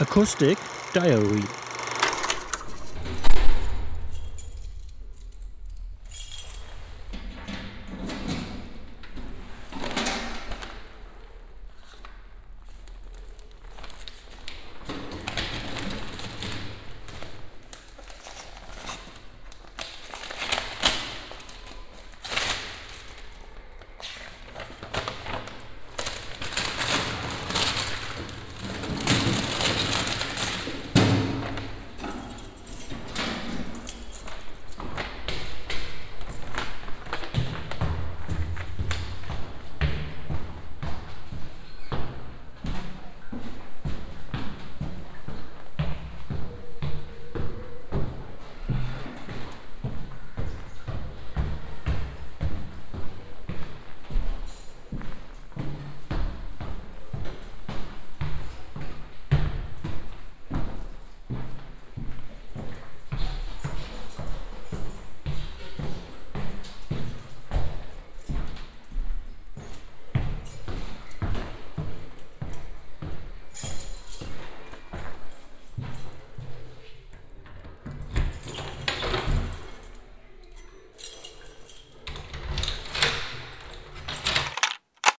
Acoustic Diary.